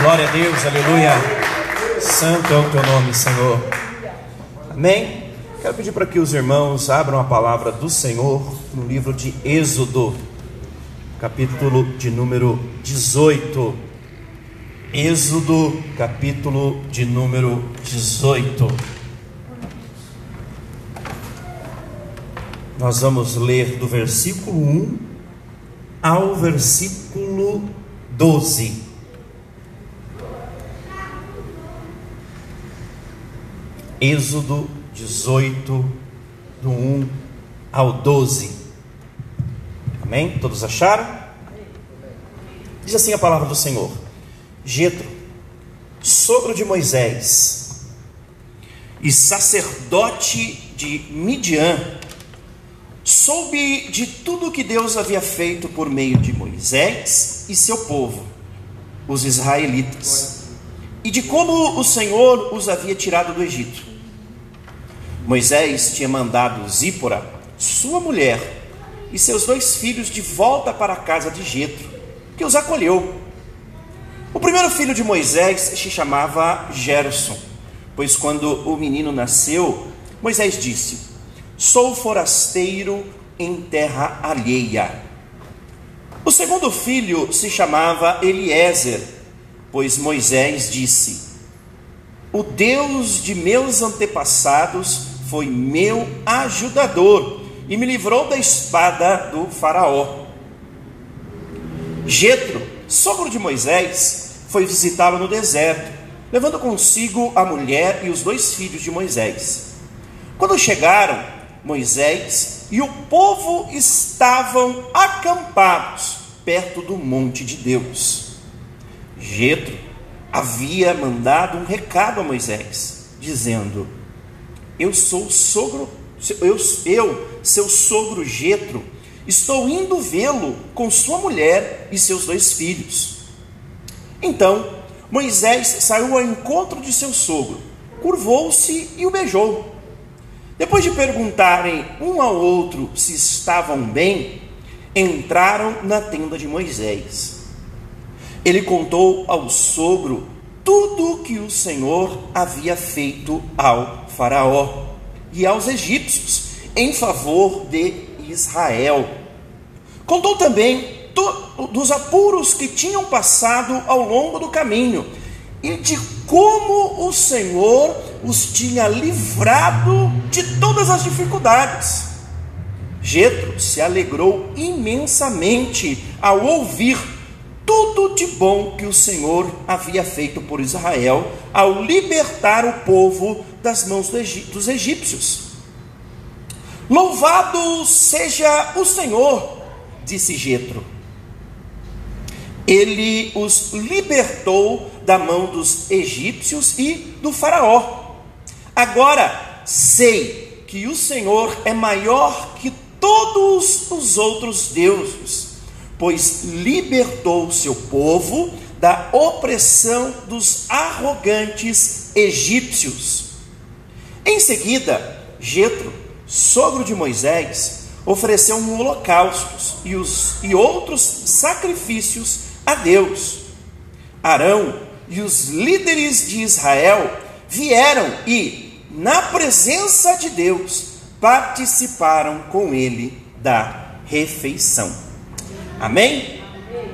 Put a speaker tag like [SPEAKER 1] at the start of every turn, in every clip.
[SPEAKER 1] Glória a Deus, aleluia. Santo é o teu nome, Senhor. Amém. Quero pedir para que os irmãos abram a palavra do Senhor no livro de Êxodo, capítulo de número 18. Êxodo, capítulo de número 18. Nós vamos ler do versículo 1 ao versículo 12. Êxodo 18, do 1 ao 12. Amém? Todos acharam? Diz assim a palavra do Senhor: Jetro, sogro de Moisés e sacerdote de Midian, soube de tudo que Deus havia feito por meio de Moisés e seu povo, os israelitas, e de como o Senhor os havia tirado do Egito. Moisés tinha mandado Zípora, sua mulher, e seus dois filhos de volta para a casa de Jetro, que os acolheu. O primeiro filho de Moisés se chamava Gerson, pois quando o menino nasceu, Moisés disse: Sou forasteiro em terra alheia. O segundo filho se chamava Eliezer, pois Moisés disse: O Deus de meus antepassados foi meu ajudador e me livrou da espada do Faraó. Jetro, sogro de Moisés, foi visitá-lo no deserto, levando consigo a mulher e os dois filhos de Moisés. Quando chegaram, Moisés e o povo estavam acampados perto do monte de Deus. Jetro havia mandado um recado a Moisés, dizendo: eu sou sogro, eu, eu seu sogro Jetro, estou indo vê-lo com sua mulher e seus dois filhos. Então Moisés saiu ao encontro de seu sogro, curvou-se e o beijou. Depois de perguntarem um ao outro se estavam bem, entraram na tenda de Moisés. Ele contou ao sogro tudo que o Senhor havia feito ao Faraó e aos egípcios em favor de Israel. Contou também dos apuros que tinham passado ao longo do caminho e de como o Senhor os tinha livrado de todas as dificuldades. Jetro se alegrou imensamente ao ouvir tudo de bom que o Senhor havia feito por Israel ao libertar o povo das mãos dos egípcios. Louvado seja o Senhor, disse Jetro. Ele os libertou da mão dos egípcios e do faraó. Agora sei que o Senhor é maior que todos os outros deuses pois libertou seu povo da opressão dos arrogantes egípcios. Em seguida, Jetro, sogro de Moisés, ofereceu um holocaustos e, os, e outros sacrifícios a Deus. Arão e os líderes de Israel vieram e, na presença de Deus, participaram com ele da refeição. Amém?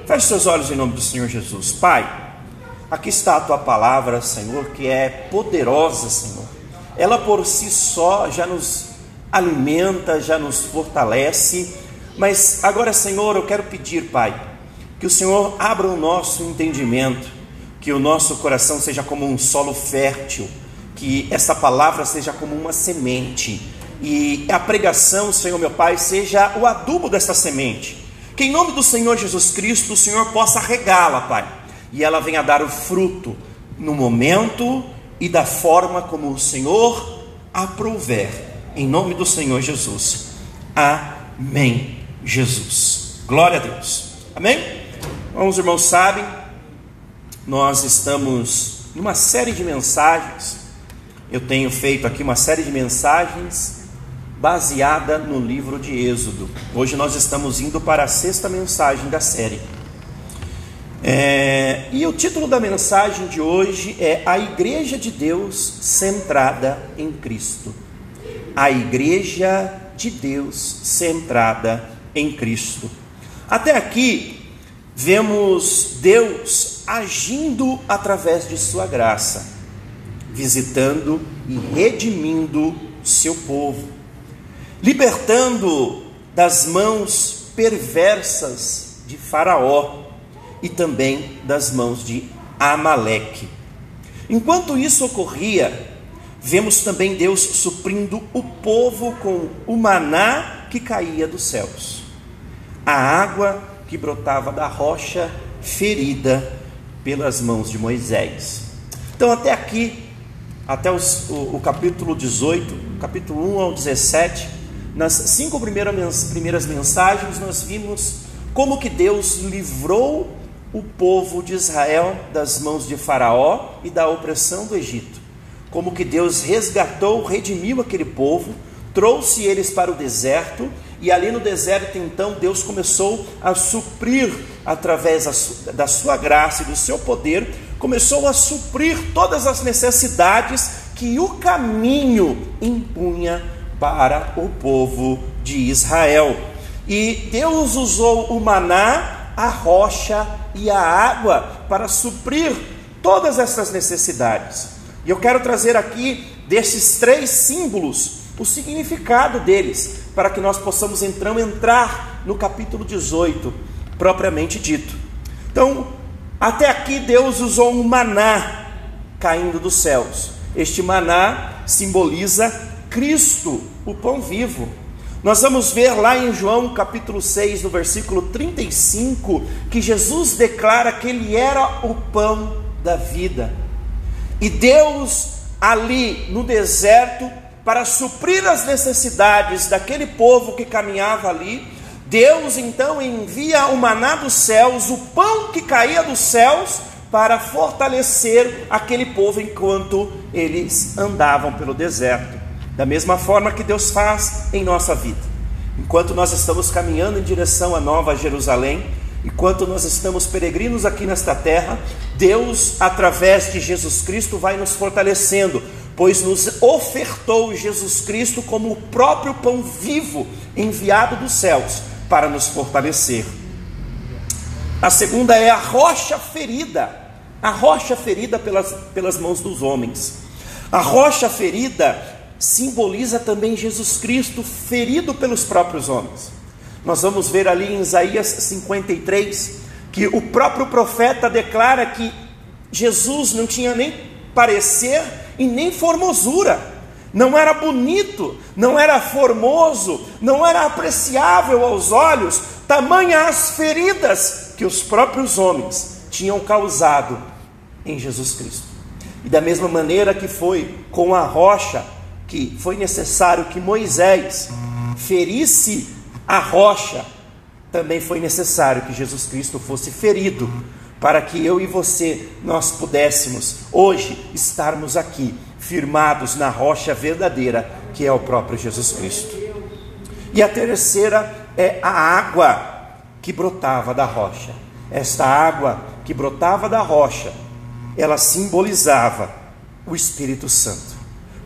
[SPEAKER 1] Feche seus olhos em nome do Senhor Jesus. Pai, aqui está a tua palavra, Senhor, que é poderosa, Senhor. Ela por si só já nos alimenta, já nos fortalece. Mas agora, Senhor, eu quero pedir, Pai, que o Senhor abra o nosso entendimento, que o nosso coração seja como um solo fértil, que essa palavra seja como uma semente e a pregação, Senhor meu Pai, seja o adubo desta semente que em nome do Senhor Jesus Cristo o Senhor possa regá-la, Pai, e ela venha dar o fruto no momento e da forma como o Senhor aprouver, em nome do Senhor Jesus. Amém, Jesus. Glória a Deus. Amém? Bom, os irmãos sabem, nós estamos numa série de mensagens. Eu tenho feito aqui uma série de mensagens baseada no livro de Êxodo. Hoje nós estamos indo para a sexta mensagem da série. É, e o título da mensagem de hoje é A Igreja de Deus Centrada em Cristo. A Igreja de Deus Centrada em Cristo. Até aqui, vemos Deus agindo através de Sua graça, visitando e redimindo seu povo, libertando das mãos perversas de Faraó e também das mãos de Amaleque. Enquanto isso ocorria, vemos também Deus suprindo o povo com o maná que caía dos céus, a água que brotava da rocha ferida pelas mãos de Moisés. Então, até aqui, até os, o, o, capítulo 18, capítulo 1 ao 17, nas cinco primeiras, mensagens, nós vimos como que Deus livrou o povo de Israel das mãos de Faraó e da opressão do Egito. Como que Deus resgatou, redimiu aquele povo, trouxe eles para o deserto, e ali no deserto então Deus começou a suprir através da sua graça e do seu poder, começou a suprir todas as necessidades que o caminho impunha para o povo de Israel. E Deus usou o maná, a rocha e a água para suprir todas essas necessidades. E eu quero trazer aqui desses três símbolos o significado deles, para que nós possamos então entrar no capítulo 18, propriamente dito. Então, até aqui Deus usou um maná caindo dos céus. Este maná simboliza Cristo, o pão vivo. Nós vamos ver lá em João capítulo 6, no versículo 35, que Jesus declara que ele era o pão da vida. E Deus ali no deserto, para suprir as necessidades daquele povo que caminhava ali, Deus então envia o maná dos céus, o pão que caía dos céus, para fortalecer aquele povo enquanto eles andavam pelo deserto. Da mesma forma que Deus faz em nossa vida. Enquanto nós estamos caminhando em direção à Nova Jerusalém, enquanto nós estamos peregrinos aqui nesta terra, Deus, através de Jesus Cristo, vai nos fortalecendo, pois nos ofertou Jesus Cristo como o próprio pão vivo enviado dos céus para nos fortalecer. A segunda é a rocha ferida, a rocha ferida pelas, pelas mãos dos homens. A rocha ferida simboliza também Jesus Cristo ferido pelos próprios homens. Nós vamos ver ali em Isaías 53 que o próprio profeta declara que Jesus não tinha nem parecer e nem formosura, não era bonito, não era formoso, não era apreciável aos olhos, tamanha as feridas que os próprios homens tinham causado em Jesus Cristo. E da mesma maneira que foi com a rocha, que foi necessário que Moisés ferisse a rocha, também foi necessário que Jesus Cristo fosse ferido, para que eu e você nós pudéssemos hoje estarmos aqui firmados na rocha verdadeira, que é o próprio Jesus Cristo. E a terceira é a água que brotava da rocha. Esta água que brotava da rocha, ela simbolizava o Espírito Santo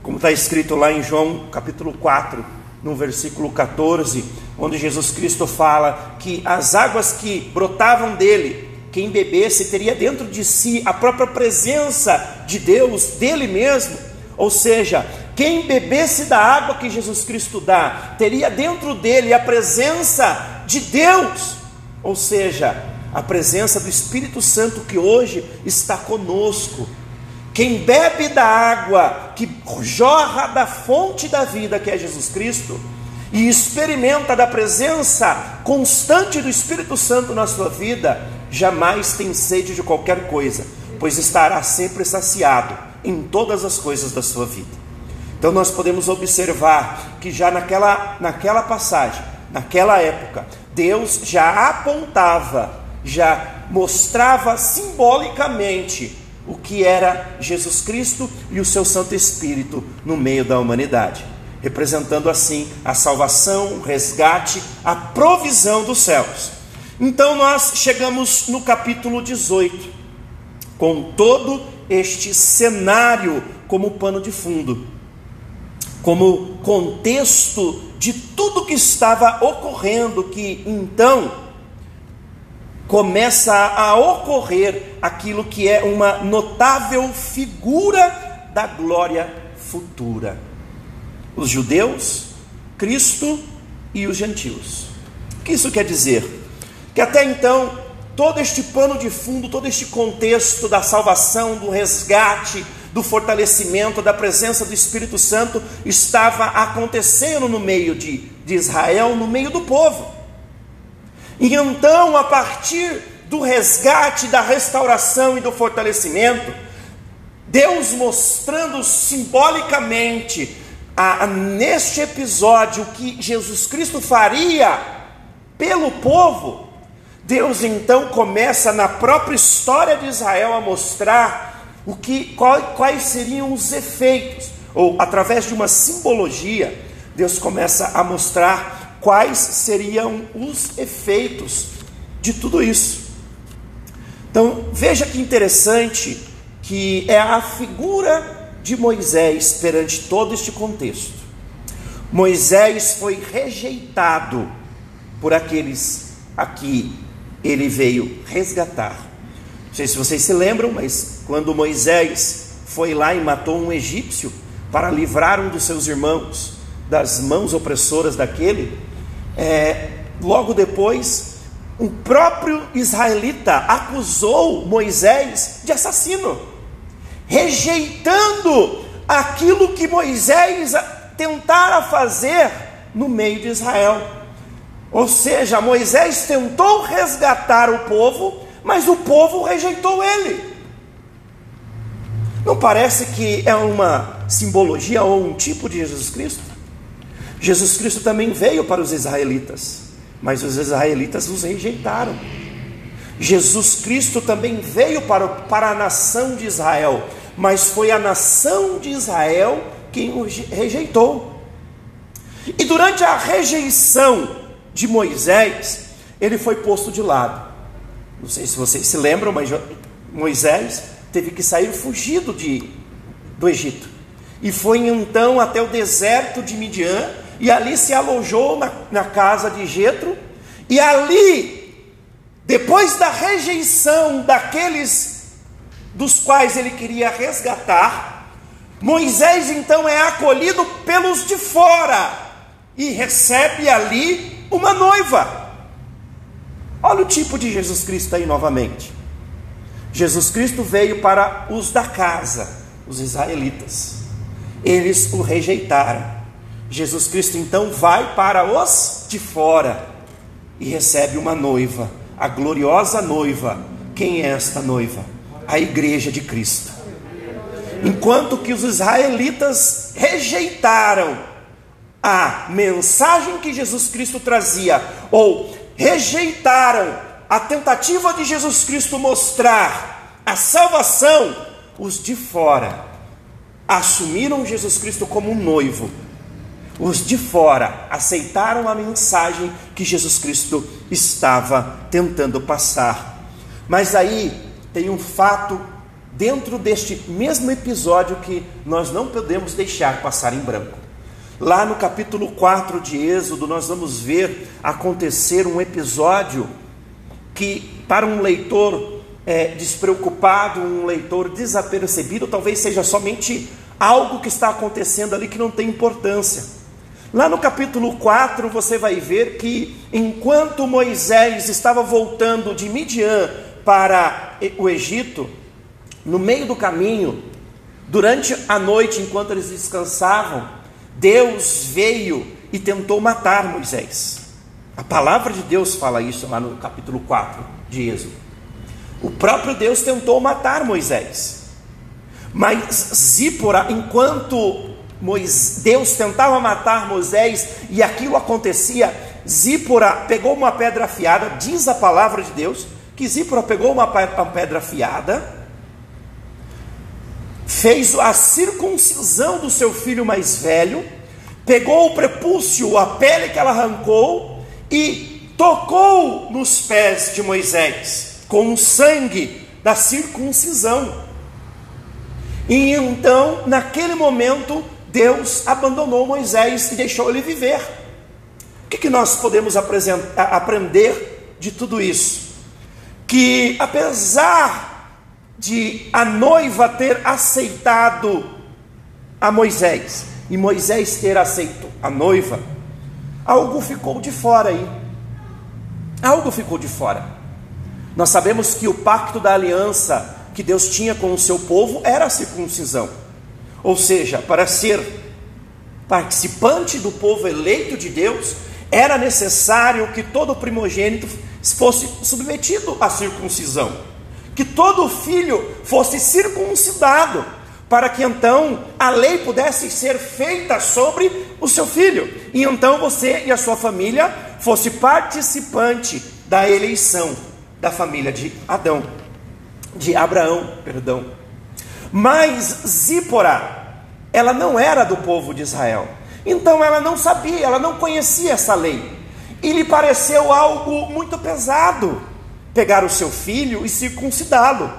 [SPEAKER 1] como está escrito lá em João capítulo 4, no versículo 14, onde Jesus Cristo fala que as águas que brotavam dele, quem bebesse teria dentro de si a própria presença de Deus, dele mesmo, ou seja, quem bebesse da água que Jesus Cristo dá, teria dentro dele a presença de Deus, ou seja, a presença do Espírito Santo que hoje está conosco, quem bebe da água que jorra da fonte da vida, que é Jesus Cristo, e experimenta da presença constante do Espírito Santo na sua vida, jamais tem sede de qualquer coisa, pois estará sempre saciado em todas as coisas da sua vida. Então nós podemos observar que já naquela, naquela passagem, naquela época, Deus já apontava, já mostrava simbolicamente o que era Jesus Cristo e o seu Santo Espírito no meio da humanidade, representando assim a salvação, o resgate, a provisão dos céus. Então nós chegamos no capítulo 18, com todo este cenário como pano de fundo, como contexto de tudo que estava ocorrendo, que então começa a ocorrer aquilo que é uma notável figura da glória futura. Os judeus, Cristo e os gentios. O que isso quer dizer? que até então todo este pano de fundo, todo este contexto da salvação, do resgate, do fortalecimento, da presença do Espírito Santo estava acontecendo no meio de, de Israel, no meio do povo. E então, a partir do resgate, da restauração e do fortalecimento, Deus mostrando simbolicamente a, a, neste episódio o que Jesus Cristo faria pelo povo, Deus então começa na própria história de Israel a mostrar o que, quais seriam os efeitos, ou através de uma simbologia, Deus começa a mostrar quais seriam os efeitos de tudo isso. Então veja que interessante que é a figura de Moisés perante todo este contexto. Moisés foi rejeitado por aqueles aqui ele veio resgatar. Não sei se vocês se lembram, mas quando Moisés foi lá e matou um egípcio para livrar um dos seus irmãos das mãos opressoras daquele, é, logo depois o próprio israelita acusou Moisés de assassino, rejeitando aquilo que Moisés tentara fazer no meio de Israel. Ou seja, Moisés tentou resgatar o povo, mas o povo rejeitou ele. Não parece que é uma simbologia ou um tipo de Jesus Cristo? Jesus Cristo também veio para os israelitas, mas os israelitas os rejeitaram. Jesus Cristo também veio para, para a nação de Israel, mas foi a nação de Israel quem o rejeitou. E durante a rejeição de Moisés, ele foi posto de lado. Não sei se vocês se lembram, mas Moisés teve que sair fugido de, do Egito. E foi então até o deserto de Midian, e ali se alojou na, na casa de Jetro, e ali, depois da rejeição daqueles dos quais ele queria resgatar, Moisés então é acolhido pelos de fora e recebe ali uma noiva. Olha o tipo de Jesus Cristo aí novamente. Jesus Cristo veio para os da casa, os israelitas. Eles o rejeitaram. Jesus Cristo então vai para os de fora e recebe uma noiva, a gloriosa noiva. Quem é esta noiva? A igreja de Cristo. Enquanto que os israelitas rejeitaram a mensagem que Jesus Cristo trazia, ou rejeitaram a tentativa de Jesus Cristo mostrar a salvação, os de fora assumiram Jesus Cristo como um noivo. Os de fora aceitaram a mensagem que Jesus Cristo estava tentando passar. Mas aí tem um fato dentro deste mesmo episódio que nós não podemos deixar passar em branco. Lá no capítulo 4 de Êxodo, nós vamos ver acontecer um episódio que, para um leitor é, despreocupado, um leitor desapercebido, talvez seja somente algo que está acontecendo ali que não tem importância. Lá no capítulo 4, você vai ver que enquanto Moisés estava voltando de Midian para o Egito, no meio do caminho, durante a noite, enquanto eles descansavam, Deus veio e tentou matar Moisés. A palavra de Deus fala isso lá no capítulo 4 de Êxodo. O próprio Deus tentou matar Moisés. Mas Zípora, enquanto Deus tentava matar Moisés e aquilo acontecia, Zípora pegou uma pedra afiada, diz a palavra de Deus, que Zípora pegou uma pedra afiada fez a circuncisão do seu filho mais velho, pegou o prepúcio, a pele que ela arrancou, e tocou nos pés de Moisés com o sangue da circuncisão. E então, naquele momento, Deus abandonou Moisés e deixou ele viver. O que, que nós podemos aprender de tudo isso? Que apesar de a noiva ter aceitado a Moisés e Moisés ter aceito a noiva, algo ficou de fora aí. Algo ficou de fora. Nós sabemos que o pacto da aliança que Deus tinha com o seu povo era a circuncisão. Ou seja, para ser participante do povo eleito de Deus, era necessário que todo primogênito fosse submetido à circuncisão, que todo filho fosse circuncidado, para que então a lei pudesse ser feita sobre o seu filho, e então você e a sua família fosse participante da eleição da família de Adão, de Abraão, perdão. Mas Zípora, ela não era do povo de Israel. Então ela não sabia, ela não conhecia essa lei. E lhe pareceu algo muito pesado pegar o seu filho e circuncidá-lo.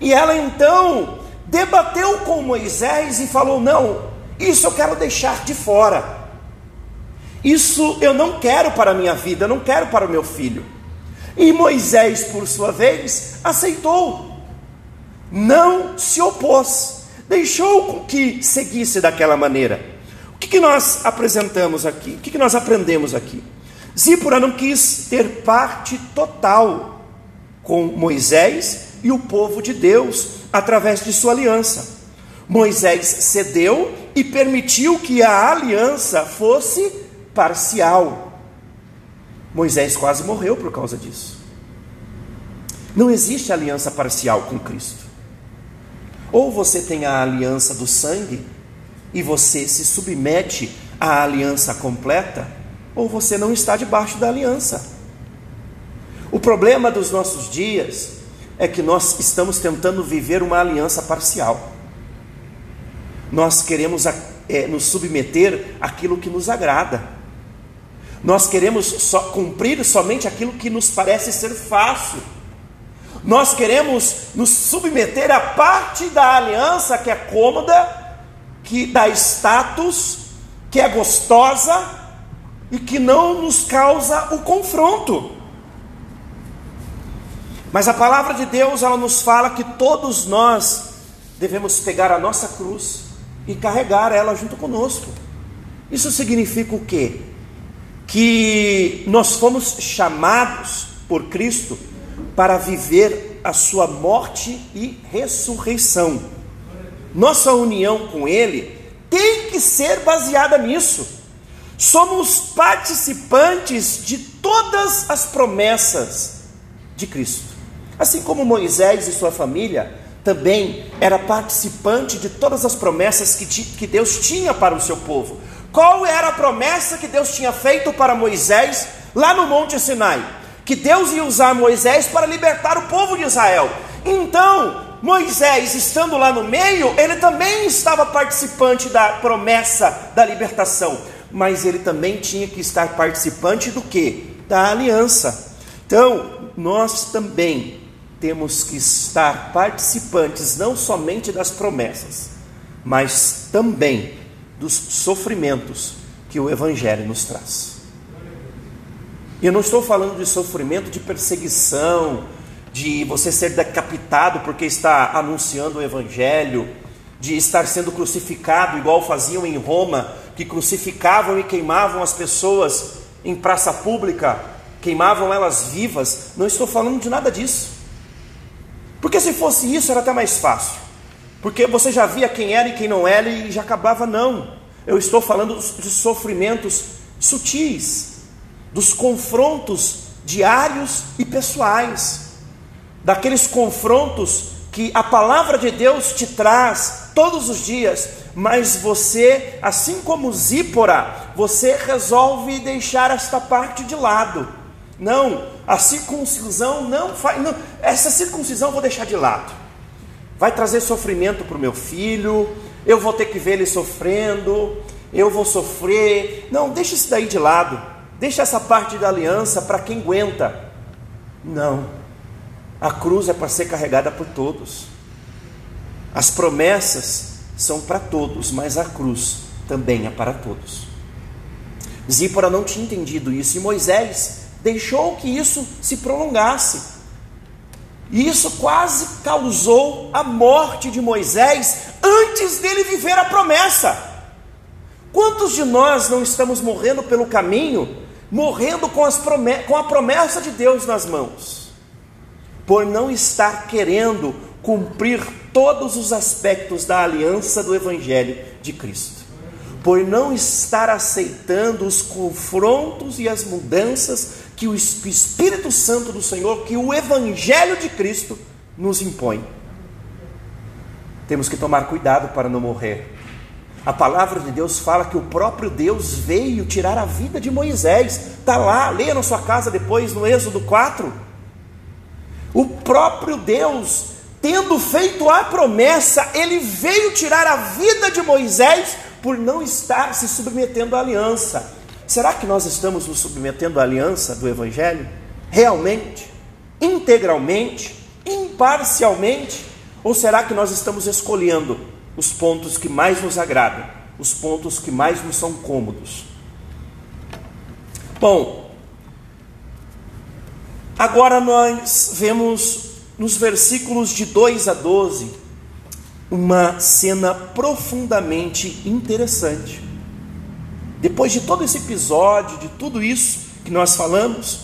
[SPEAKER 1] E ela então debateu com Moisés e falou: Não, isso eu quero deixar de fora. Isso eu não quero para a minha vida, eu não quero para o meu filho. E Moisés, por sua vez, aceitou, não se opôs, deixou que seguisse daquela maneira. O que, que nós apresentamos aqui? O que, que nós aprendemos aqui? Zípora não quis ter parte total com Moisés e o povo de Deus através de sua aliança. Moisés cedeu e permitiu que a aliança fosse parcial. Moisés quase morreu por causa disso. Não existe aliança parcial com Cristo. Ou você tem a aliança do sangue e você se submete à aliança completa, ou você não está debaixo da aliança. O problema dos nossos dias é que nós estamos tentando viver uma aliança parcial. Nós queremos é, nos submeter àquilo que nos agrada. Nós queremos cumprir somente aquilo que nos parece ser fácil. Nós queremos nos submeter à parte da aliança que é cômoda, que dá status, que é gostosa e que não nos causa o confronto. Mas a palavra de Deus, ela nos fala que todos nós devemos pegar a nossa cruz e carregar ela junto conosco. Isso significa o quê? que nós fomos chamados por Cristo para viver a sua morte e ressurreição. Nossa união com Ele tem que ser baseada nisso. Somos participantes de todas as promessas de Cristo. Assim como Moisés e sua família também era participante de todas as promessas que, que Deus tinha para o seu povo. Qual era a promessa que Deus tinha feito para Moisés lá no Monte Sinai? Que Deus ia usar Moisés para libertar o povo de Israel. Então, Moisés, estando lá no meio, ele também estava participante da promessa da libertação, mas ele também tinha que estar participante do que? Da aliança. Então, nós também temos que estar participantes não somente das promessas, mas também dos sofrimentos que o Evangelho nos traz. Eu não estou falando de sofrimento de perseguição, de você ser decapitado porque está anunciando o Evangelho, de estar sendo crucificado, igual faziam em Roma, que crucificavam e queimavam as pessoas em praça pública, queimavam elas vivas. Não estou falando de nada disso. Porque se fosse isso era até mais fácil. Porque você já via quem era e quem não era e já acabava, não. Eu estou falando de sofrimentos sutis, dos confrontos diários e pessoais, daqueles confrontos que a palavra de Deus te traz todos os dias, mas você, assim como Zípora, você resolve deixar esta parte de lado. Não, a circuncisão não faz. Não, essa circuncisão eu vou deixar de lado vai trazer sofrimento para o meu filho, eu vou ter que ver ele sofrendo, eu vou sofrer. Não, deixa isso daí de lado. Deixa essa parte da aliança para quem aguenta. Não. A cruz é para ser carregada por todos. As promessas são para todos, mas a cruz também é para todos. Zípora não tinha entendido isso e Moisés deixou que isso se prolongasse. E isso quase causou a morte de Moisés antes dele viver a promessa. Quantos de nós não estamos morrendo pelo caminho, morrendo com, com a promessa de Deus nas mãos, por não estar querendo cumprir todos os aspectos da aliança do Evangelho de Cristo, por não estar aceitando os confrontos e as mudanças que o Espírito Santo do Senhor, que o Evangelho de Cristo nos impõe. Temos que tomar cuidado para não morrer. A palavra de Deus fala que o próprio Deus veio tirar a vida de Moisés. Está lá, leia na sua casa depois no Êxodo 4. O próprio Deus, tendo feito a promessa, ele veio tirar a vida de Moisés por não estar se submetendo à aliança. Será que nós estamos nos submetendo à aliança do Evangelho? Realmente? Integralmente? Imparcialmente? Ou será que nós estamos escolhendo os pontos que mais nos agradam, os pontos que mais nos são cômodos? Bom, agora nós vemos nos versículos de 2 a 12 uma cena profundamente interessante. Depois de todo esse episódio, de tudo isso que nós falamos,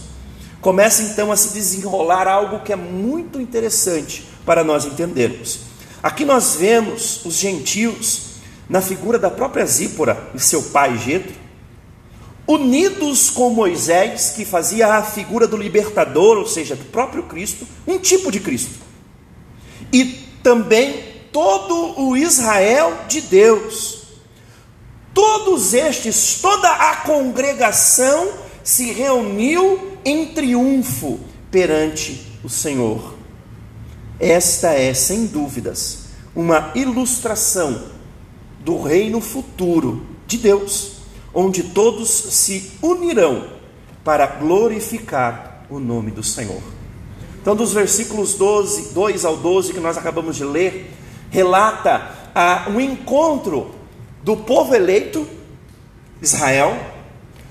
[SPEAKER 1] começa então a se desenrolar algo que é muito interessante para nós entendermos. Aqui nós vemos os gentios, na figura da própria Zípora e seu pai Jetro, unidos com Moisés, que fazia a figura do libertador, ou seja, do próprio Cristo, um tipo de Cristo. E também todo o Israel de Deus, Todos estes, toda a congregação se reuniu em triunfo perante o Senhor. Esta é, sem dúvidas, uma ilustração do reino futuro de Deus, onde todos se unirão para glorificar o nome do Senhor. Então, dos versículos 12, 2 ao 12 que nós acabamos de ler, relata ah, um encontro do povo eleito, Israel,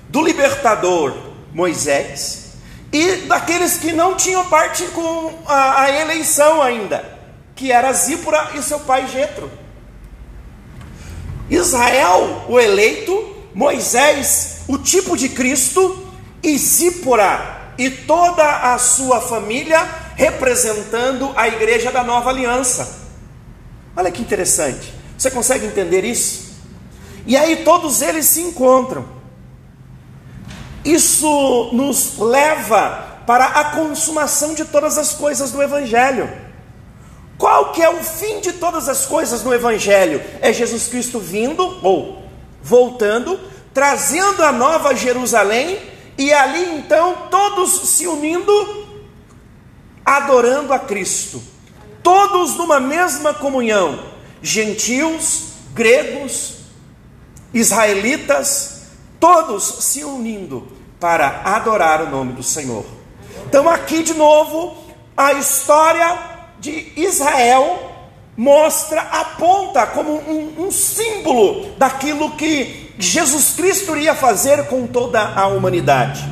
[SPEAKER 1] do libertador, Moisés, e daqueles que não tinham parte com a, a eleição ainda, que era Zípora e seu pai Jetro. Israel, o eleito, Moisés, o tipo de Cristo, e Zípora e toda a sua família representando a igreja da nova aliança. Olha que interessante. Você consegue entender isso? E aí todos eles se encontram. Isso nos leva para a consumação de todas as coisas do Evangelho. Qual que é o fim de todas as coisas no Evangelho? É Jesus Cristo vindo ou voltando, trazendo a nova Jerusalém e ali então todos se unindo, adorando a Cristo. Todos numa mesma comunhão, gentios, gregos, israelitas, todos se unindo para adorar o nome do Senhor. Então, aqui de novo, a história de Israel mostra, aponta como um, um símbolo daquilo que Jesus Cristo iria fazer com toda a humanidade.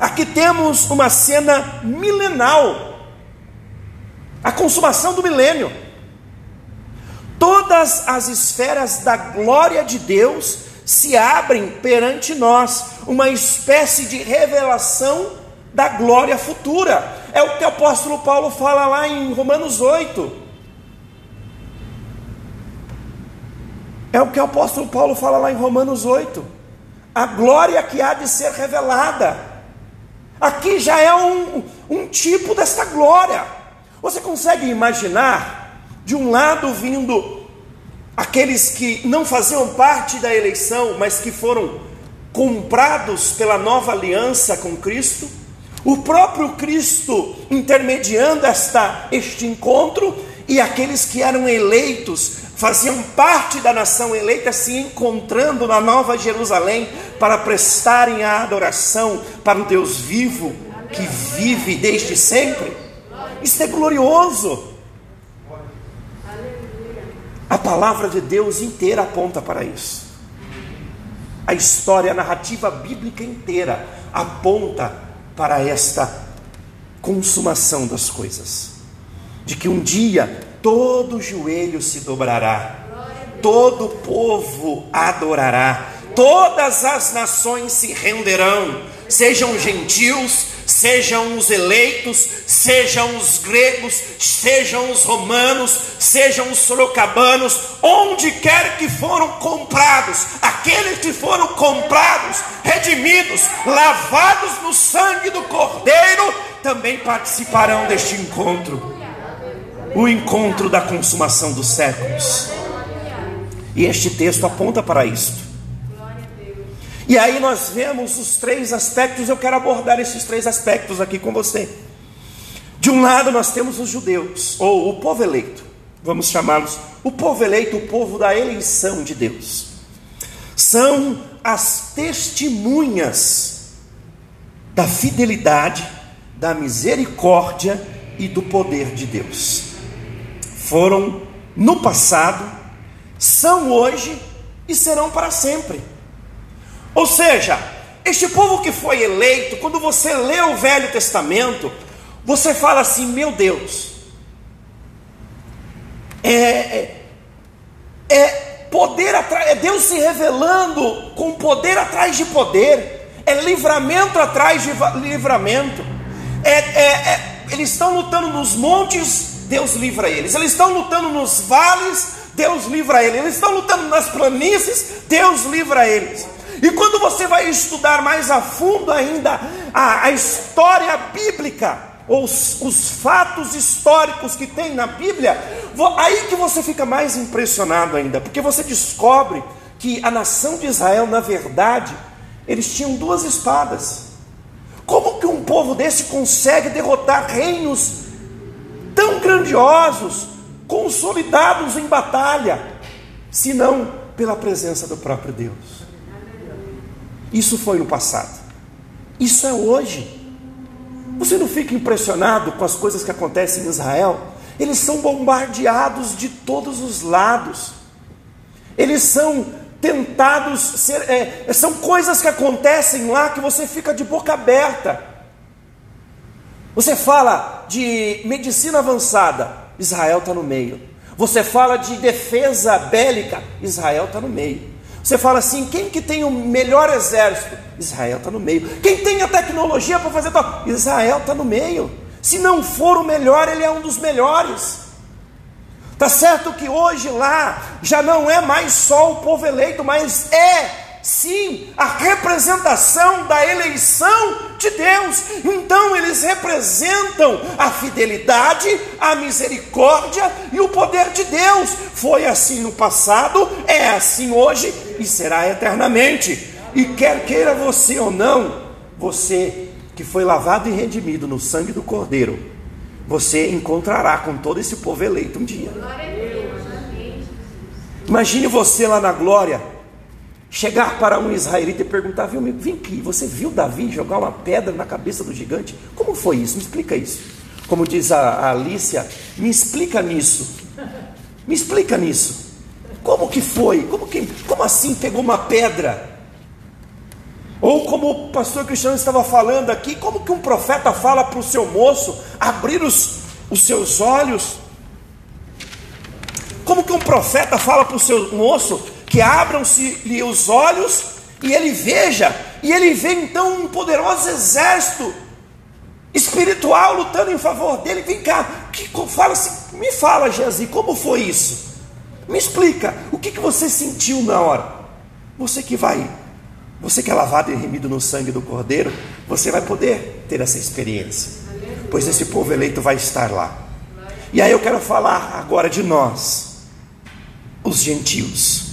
[SPEAKER 1] Aqui temos uma cena milenal, a consumação do milênio todas as esferas da glória de Deus se abrem perante nós, uma espécie de revelação da glória futura. É o que o apóstolo Paulo fala lá em Romanos 8. É o que o apóstolo Paulo fala lá em Romanos 8. A glória que há de ser revelada. Aqui já é um, um tipo desta glória. Você consegue imaginar de um lado vindo aqueles que não faziam parte da eleição, mas que foram comprados pela nova aliança com Cristo, o próprio Cristo intermediando esta, este encontro, e aqueles que eram eleitos, faziam parte da nação eleita, se encontrando na Nova Jerusalém para prestarem a adoração para o Deus vivo que vive desde sempre. Isso é glorioso. A palavra de Deus inteira aponta para isso. A história, a narrativa bíblica inteira aponta para esta consumação das coisas. De que um dia todo joelho se dobrará, todo povo adorará, todas as nações se renderão, sejam gentios, sejam os eleitos, sejam os gregos, sejam os romanos, sejam os sorocabanos, onde quer que foram comprados, aqueles que foram comprados, redimidos, lavados no sangue do Cordeiro, também participarão deste encontro o encontro da consumação dos séculos. E este texto aponta para isto. E aí nós vemos os três aspectos, eu quero abordar esses três aspectos aqui com você. De um lado nós temos os judeus, ou o povo eleito, vamos chamá-los o povo eleito, o povo da eleição de Deus. São as testemunhas da fidelidade, da misericórdia e do poder de Deus. Foram no passado, são hoje e serão para sempre. Ou seja, este povo que foi eleito, quando você lê o Velho Testamento, você fala assim: meu Deus, é, é, é poder atrás, é Deus se revelando com poder atrás de poder, é livramento atrás de livramento, é, é, é eles estão lutando nos montes, Deus livra eles, eles estão lutando nos vales, Deus livra eles, eles estão lutando nas planícies, Deus livra eles. E quando você vai estudar mais a fundo ainda a, a história bíblica, ou os, os, fatos históricos que tem na Bíblia, aí que você fica mais impressionado ainda, porque você descobre que a nação de Israel, na verdade, eles tinham duas espadas. Como que um povo desse consegue derrotar reinos tão grandiosos, consolidados em batalha, se não pela presença do próprio Deus? Isso foi no passado. Isso é hoje. Você não fica impressionado com as coisas que acontecem em Israel? Eles são bombardeados de todos os lados. Eles são tentados ser, é, são coisas que acontecem lá que você fica de boca aberta. Você fala de medicina avançada, Israel está no meio. Você fala de defesa bélica, Israel está no meio. Você fala assim: quem que tem o melhor exército? Israel está no meio. Quem tem a tecnologia para fazer tal? Israel está no meio. Se não for o melhor, ele é um dos melhores. Tá certo que hoje lá já não é mais só o povo eleito, mas é sim a representação da eleição de Deus. Então eles representam a fidelidade, a misericórdia e o poder de Deus. Foi assim no passado, é assim hoje e será eternamente. E quer queira você ou não, você que foi lavado e redimido no sangue do Cordeiro, você encontrará com todo esse povo eleito um dia. Imagine você lá na glória chegar para um israelita e perguntar: viu, vem aqui, você viu Davi jogar uma pedra na cabeça do gigante? Como foi isso? Me explica isso. Como diz a, a Alicia, me explica nisso. Me explica nisso. Como que foi? Como, que, como assim pegou uma pedra? Ou como o pastor Cristiano estava falando aqui, como que um profeta fala para o seu moço abrir os, os seus olhos? Como que um profeta fala para o seu moço que abram-se-lhe os olhos e ele veja, e ele vê então um poderoso exército espiritual lutando em favor dele. Vem cá, que, fala me fala, Geazi, como foi isso? Me explica, o que, que você sentiu na hora? Você que vai, você que é lavado e remido no sangue do Cordeiro, você vai poder ter essa experiência, pois esse povo eleito vai estar lá. E aí eu quero falar agora de nós, os gentios.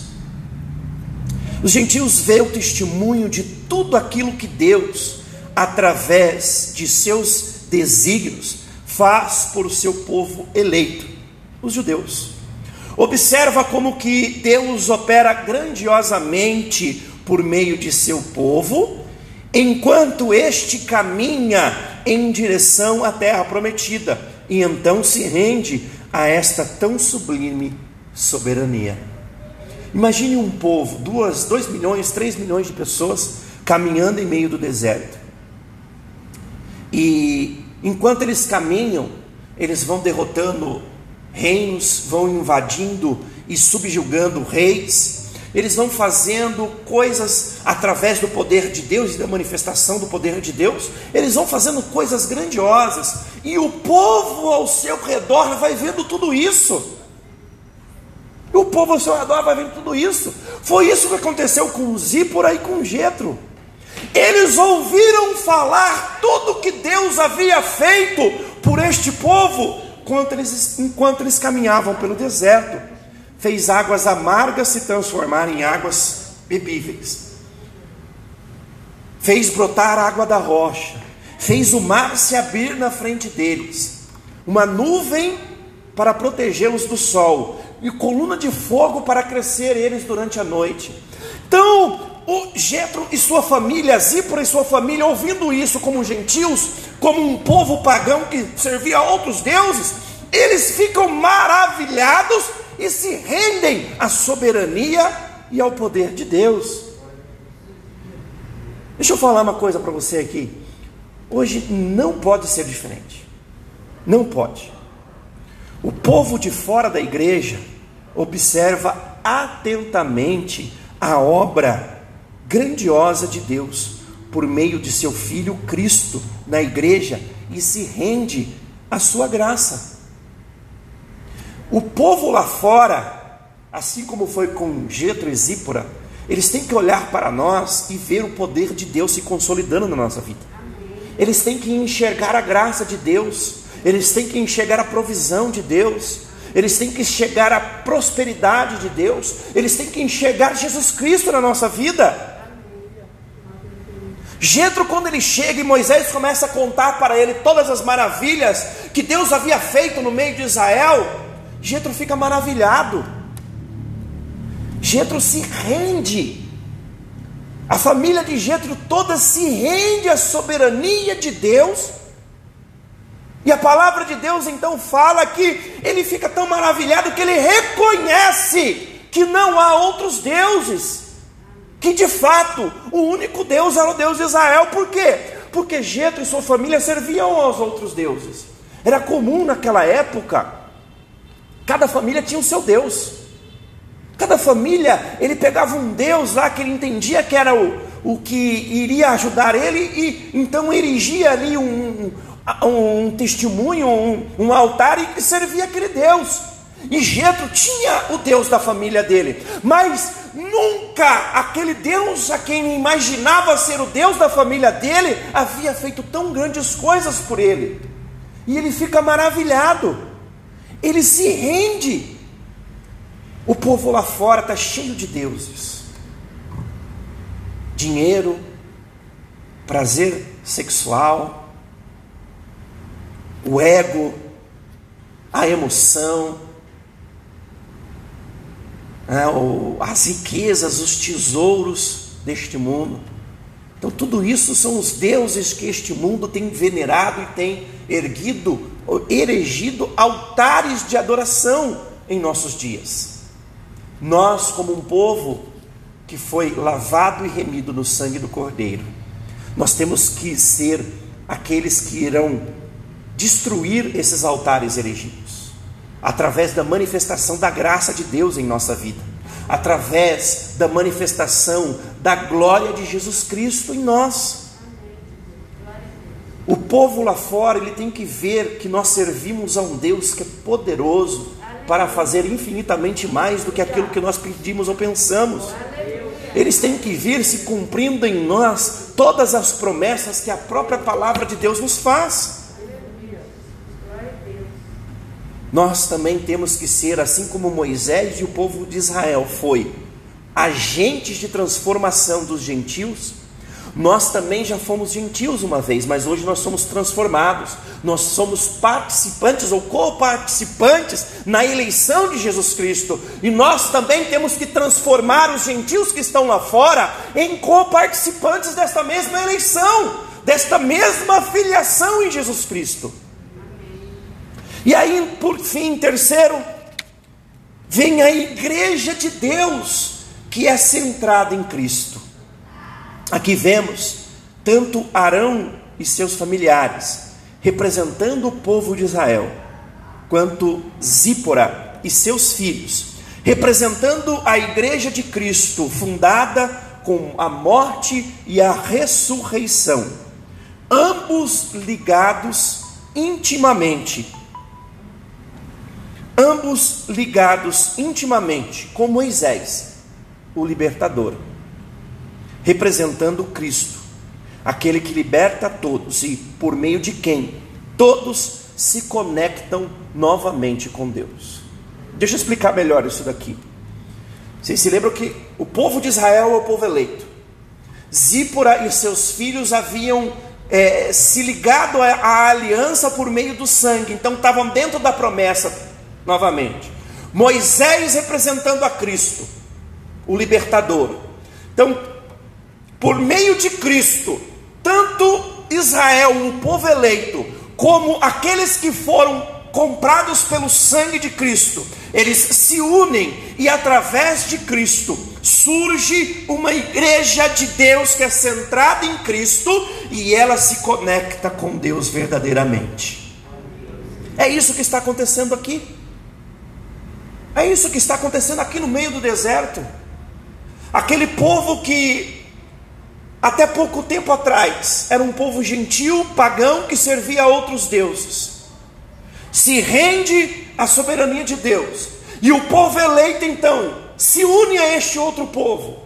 [SPEAKER 1] Os gentios veem o testemunho de tudo aquilo que Deus, através de seus desígnios, faz por seu povo eleito. os judeus. Observa como que Deus opera grandiosamente por meio de seu povo, enquanto este caminha em direção à terra prometida, e então se rende a esta tão sublime soberania. Imagine um povo, duas, dois milhões, três milhões de pessoas caminhando em meio do deserto. E enquanto eles caminham, eles vão derrotando reinos, vão invadindo e subjugando reis, eles vão fazendo coisas através do poder de Deus e da manifestação do poder de Deus, eles vão fazendo coisas grandiosas, e o povo ao seu redor vai vendo tudo isso. O povo ao seu redor vai vendo tudo isso. Foi isso que aconteceu com Zípora e com Jetro. Eles ouviram falar tudo que Deus havia feito por este povo enquanto eles, enquanto eles caminhavam pelo deserto. Fez águas amargas se transformarem em águas bebíveis. Fez brotar água da rocha. Fez o mar se abrir na frente deles. Uma nuvem para protegê-los do sol e coluna de fogo para crescer eles durante a noite. Então, o Jetro e sua família, Zípora e sua família, ouvindo isso como gentios, como um povo pagão que servia a outros deuses, eles ficam maravilhados e se rendem à soberania e ao poder de Deus. Deixa eu falar uma coisa para você aqui. Hoje não pode ser diferente. Não pode. O povo de fora da igreja observa atentamente a obra grandiosa de Deus por meio de seu filho Cristo na igreja e se rende à sua graça. O povo lá fora, assim como foi com Getro e Zípora, eles têm que olhar para nós e ver o poder de Deus se consolidando na nossa vida. Eles têm que enxergar a graça de Deus eles têm que enxergar a provisão de Deus, eles têm que enxergar a prosperidade de Deus, eles têm que enxergar Jesus Cristo na nossa vida. Jetro, quando ele chega e Moisés começa a contar para ele todas as maravilhas que Deus havia feito no meio de Israel, Jetro fica maravilhado. Jetro se rende. A família de Jetro toda se rende à soberania de Deus e a palavra de Deus então fala que ele fica tão maravilhado que ele reconhece que não há outros deuses, que de fato o único Deus era o Deus de Israel. Por quê? Porque Jetro e sua família serviam aos outros deuses. Era comum naquela época, cada família tinha o seu Deus. Cada família, ele pegava um Deus lá que ele entendia que era o, o que iria ajudar ele, e então erigia ali um, um testemunho, um, um altar e servia aquele Deus. E Jetro tinha o Deus da família dele, mas nunca aquele Deus a quem imaginava ser o Deus da família dele havia feito tão grandes coisas por ele. E ele fica maravilhado, ele se rende. O povo lá fora está cheio de deuses, dinheiro, prazer sexual, o ego, a emoção, né, as riquezas, os tesouros deste mundo. Então, tudo isso são os deuses que este mundo tem venerado e tem erguido, erigido altares de adoração em nossos dias. Nós, como um povo que foi lavado e remido no sangue do Cordeiro, nós temos que ser aqueles que irão destruir esses altares erigidos, através da manifestação da graça de Deus em nossa vida, através da manifestação da glória de Jesus Cristo em nós. O povo lá fora, ele tem que ver que nós servimos a um Deus que é poderoso para fazer infinitamente mais do que aquilo que nós pedimos ou pensamos. Eles têm que vir se cumprindo em nós todas as promessas que a própria palavra de Deus nos faz. Nós também temos que ser, assim como Moisés e o povo de Israel foi, agentes de transformação dos gentios, Nós também já fomos gentios uma vez, mas hoje nós somos transformados. Nós somos participantes ou coparticipantes na eleição de Jesus Cristo. E nós também temos que transformar os gentios que estão lá fora em coparticipantes desta mesma eleição, desta mesma filiação em Jesus Cristo. E aí, por fim, terceiro, vem a igreja de Deus, que é centrada em Cristo. Aqui vemos tanto Arão e seus familiares, representando o povo de Israel, quanto Zípora e seus filhos, representando a igreja de Cristo, fundada com a morte e a ressurreição, ambos ligados intimamente ambos ligados intimamente com Moisés, o libertador, representando Cristo, aquele que liberta todos e por meio de quem todos se conectam novamente com Deus. Deixa eu explicar melhor isso daqui. Vocês se lembram que o povo de Israel é o povo eleito. Zípora e seus filhos haviam é, se ligado à, aliança por meio do sangue, então estavam dentro da promessa novamente. Moisés representando a Cristo, o libertador. Então, por meio de Cristo, tanto Israel, o povo eleito, como aqueles que foram comprados pelo sangue de Cristo, eles se unem e através de Cristo surge uma igreja de Deus que é centrada em Cristo e ela se conecta com Deus verdadeiramente. É isso que está acontecendo aqui. É isso que está acontecendo aqui no meio do deserto. Aquele povo que até pouco tempo atrás era um povo gentil, pagão, que servia a outros deuses, se rende à soberania de Deus, e o povo eleito então se une a este outro povo,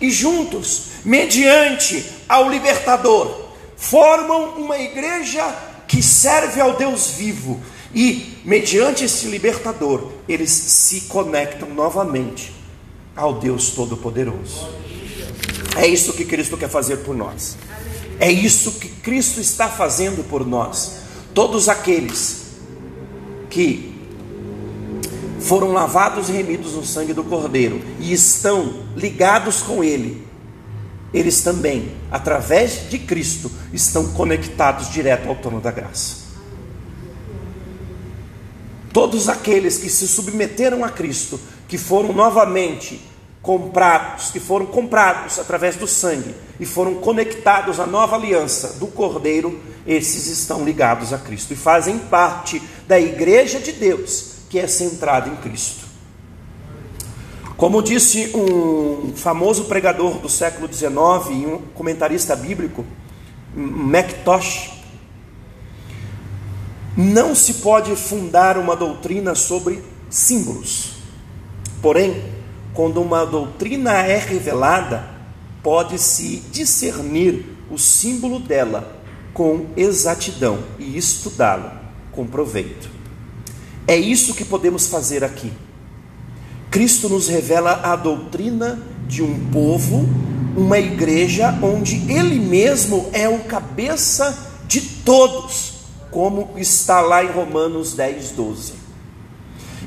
[SPEAKER 1] e juntos, mediante ao libertador, formam uma igreja que serve ao Deus vivo, e, mediante esse libertador, eles se conectam novamente ao Deus Todo-Poderoso. É isso que Cristo quer fazer por nós. É isso que Cristo está fazendo por nós. Todos aqueles que foram lavados e remidos no sangue do Cordeiro e estão ligados com Ele, eles também, através de Cristo, estão conectados direto ao trono da graça. Todos aqueles que se submeteram a Cristo, que foram novamente comprados, que foram comprados através do sangue e foram conectados à nova aliança do Cordeiro, esses estão ligados a Cristo e fazem parte da igreja de Deus, que é centrada em Cristo. Como disse um famoso pregador do século XIX e um comentarista bíblico, MacTosh, não se pode fundar uma doutrina sobre símbolos. Porém, quando uma doutrina é revelada, pode-se discernir o símbolo dela com exatidão e estudá-lo com proveito. É isso que podemos fazer aqui. Cristo nos revela a doutrina de um povo, uma igreja onde Ele mesmo é o cabeça de todos como está lá em Romanos 10, 12.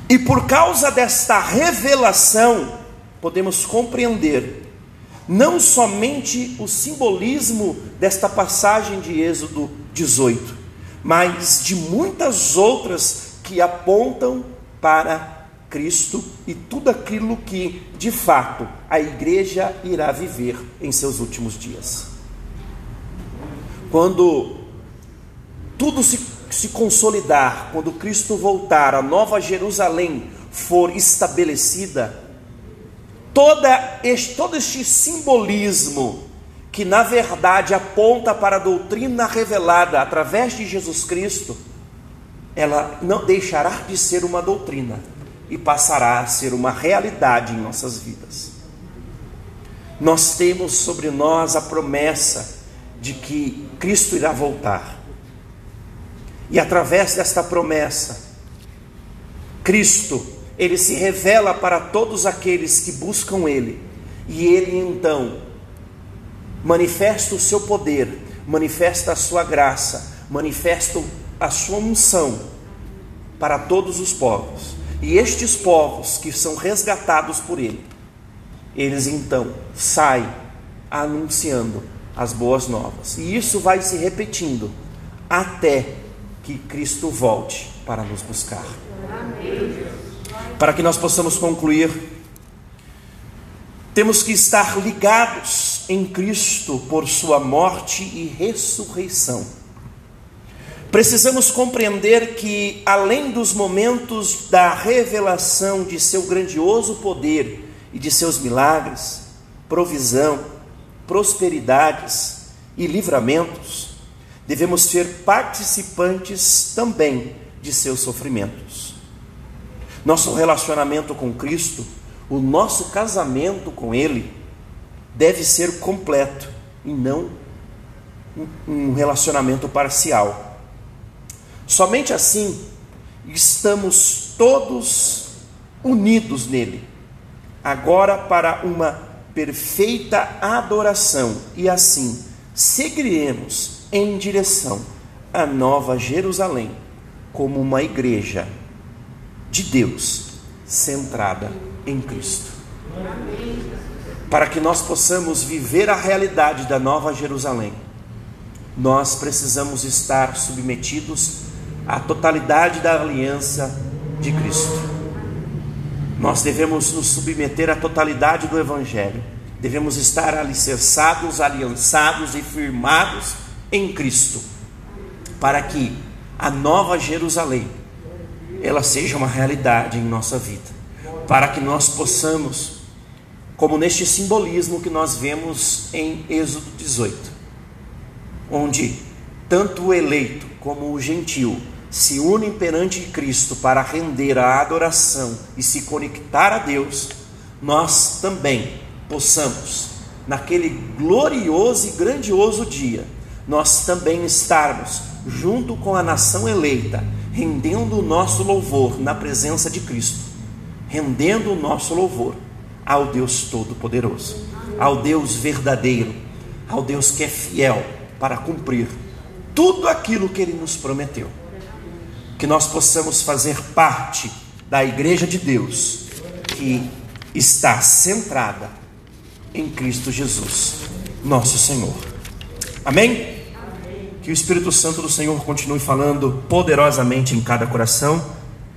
[SPEAKER 1] E por causa desta revelação, podemos compreender não somente o simbolismo desta passagem de Êxodo 18, mas de muitas outras que apontam para Cristo e tudo aquilo que, de fato, a igreja irá viver em seus últimos dias. Quando tudo se, se consolidar, quando Cristo voltar, a nova Jerusalém for estabelecida, toda este, todo este simbolismo que na verdade aponta para a doutrina revelada através de Jesus Cristo, ela não deixará de ser uma doutrina e passará a ser uma realidade em nossas vidas. Nós temos sobre nós a promessa de que Cristo irá voltar. E através desta promessa, Cristo, ele se revela para todos aqueles que buscam ele. E ele então manifesta o seu poder, manifesta a sua graça, manifesta a sua unção para todos os povos. E estes povos que são resgatados por ele, eles então saem anunciando as boas novas. E isso vai se repetindo até que Cristo volte para nos buscar. Para que nós possamos concluir, temos que estar ligados em Cristo por Sua morte e ressurreição. Precisamos compreender que, além dos momentos da revelação de seu grandioso poder e de seus milagres, provisão, prosperidades e livramentos, devemos ser participantes também de seus sofrimentos. Nosso relacionamento com Cristo, o nosso casamento com Ele, deve ser completo e não um relacionamento parcial. Somente assim estamos todos unidos nele, agora para uma perfeita adoração, e assim seguiremos em direção à Nova Jerusalém como uma igreja de Deus centrada em Cristo. Para que nós possamos viver a realidade da Nova Jerusalém, nós precisamos estar submetidos à totalidade da aliança de Cristo. Nós devemos nos submeter à totalidade do Evangelho. Devemos estar alicerçados, aliançados e firmados em Cristo, para que a nova Jerusalém ela seja uma realidade em nossa vida, para que nós possamos, como neste simbolismo que nós vemos em Êxodo 18, onde tanto o eleito como o gentil se unem perante Cristo para render a adoração e se conectar a Deus, nós também possamos, naquele glorioso e grandioso dia, nós também estarmos junto com a nação eleita, rendendo o nosso louvor na presença de Cristo, rendendo o nosso louvor ao Deus Todo-Poderoso, ao Deus verdadeiro, ao Deus que é fiel para cumprir tudo aquilo que Ele nos prometeu. Que nós possamos fazer parte da Igreja de Deus, que está centrada em Cristo Jesus, nosso Senhor. Amém? Que o Espírito Santo do Senhor continue falando poderosamente em cada coração